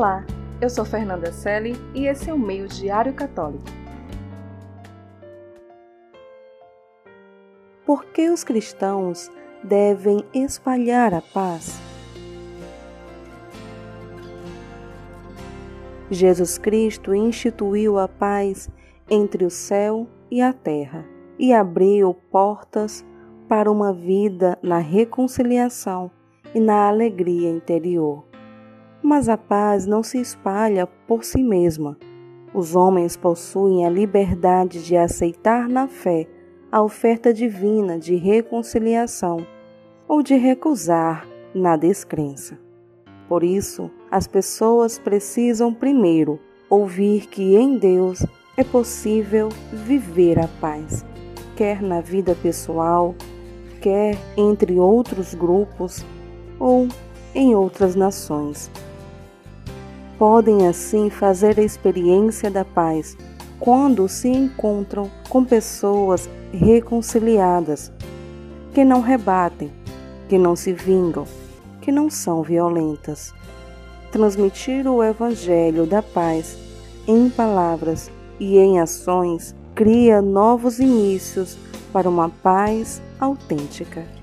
Olá, eu sou Fernanda Selle e esse é o Meio Diário Católico. Por que os cristãos devem espalhar a paz? Jesus Cristo instituiu a paz entre o céu e a terra e abriu portas para uma vida na reconciliação e na alegria interior. Mas a paz não se espalha por si mesma. Os homens possuem a liberdade de aceitar na fé a oferta divina de reconciliação ou de recusar na descrença. Por isso, as pessoas precisam primeiro ouvir que em Deus é possível viver a paz, quer na vida pessoal, quer entre outros grupos ou em outras nações podem assim fazer a experiência da paz quando se encontram com pessoas reconciliadas, que não rebatem, que não se vingam, que não são violentas. Transmitir o Evangelho da paz em palavras e em ações cria novos inícios para uma paz autêntica.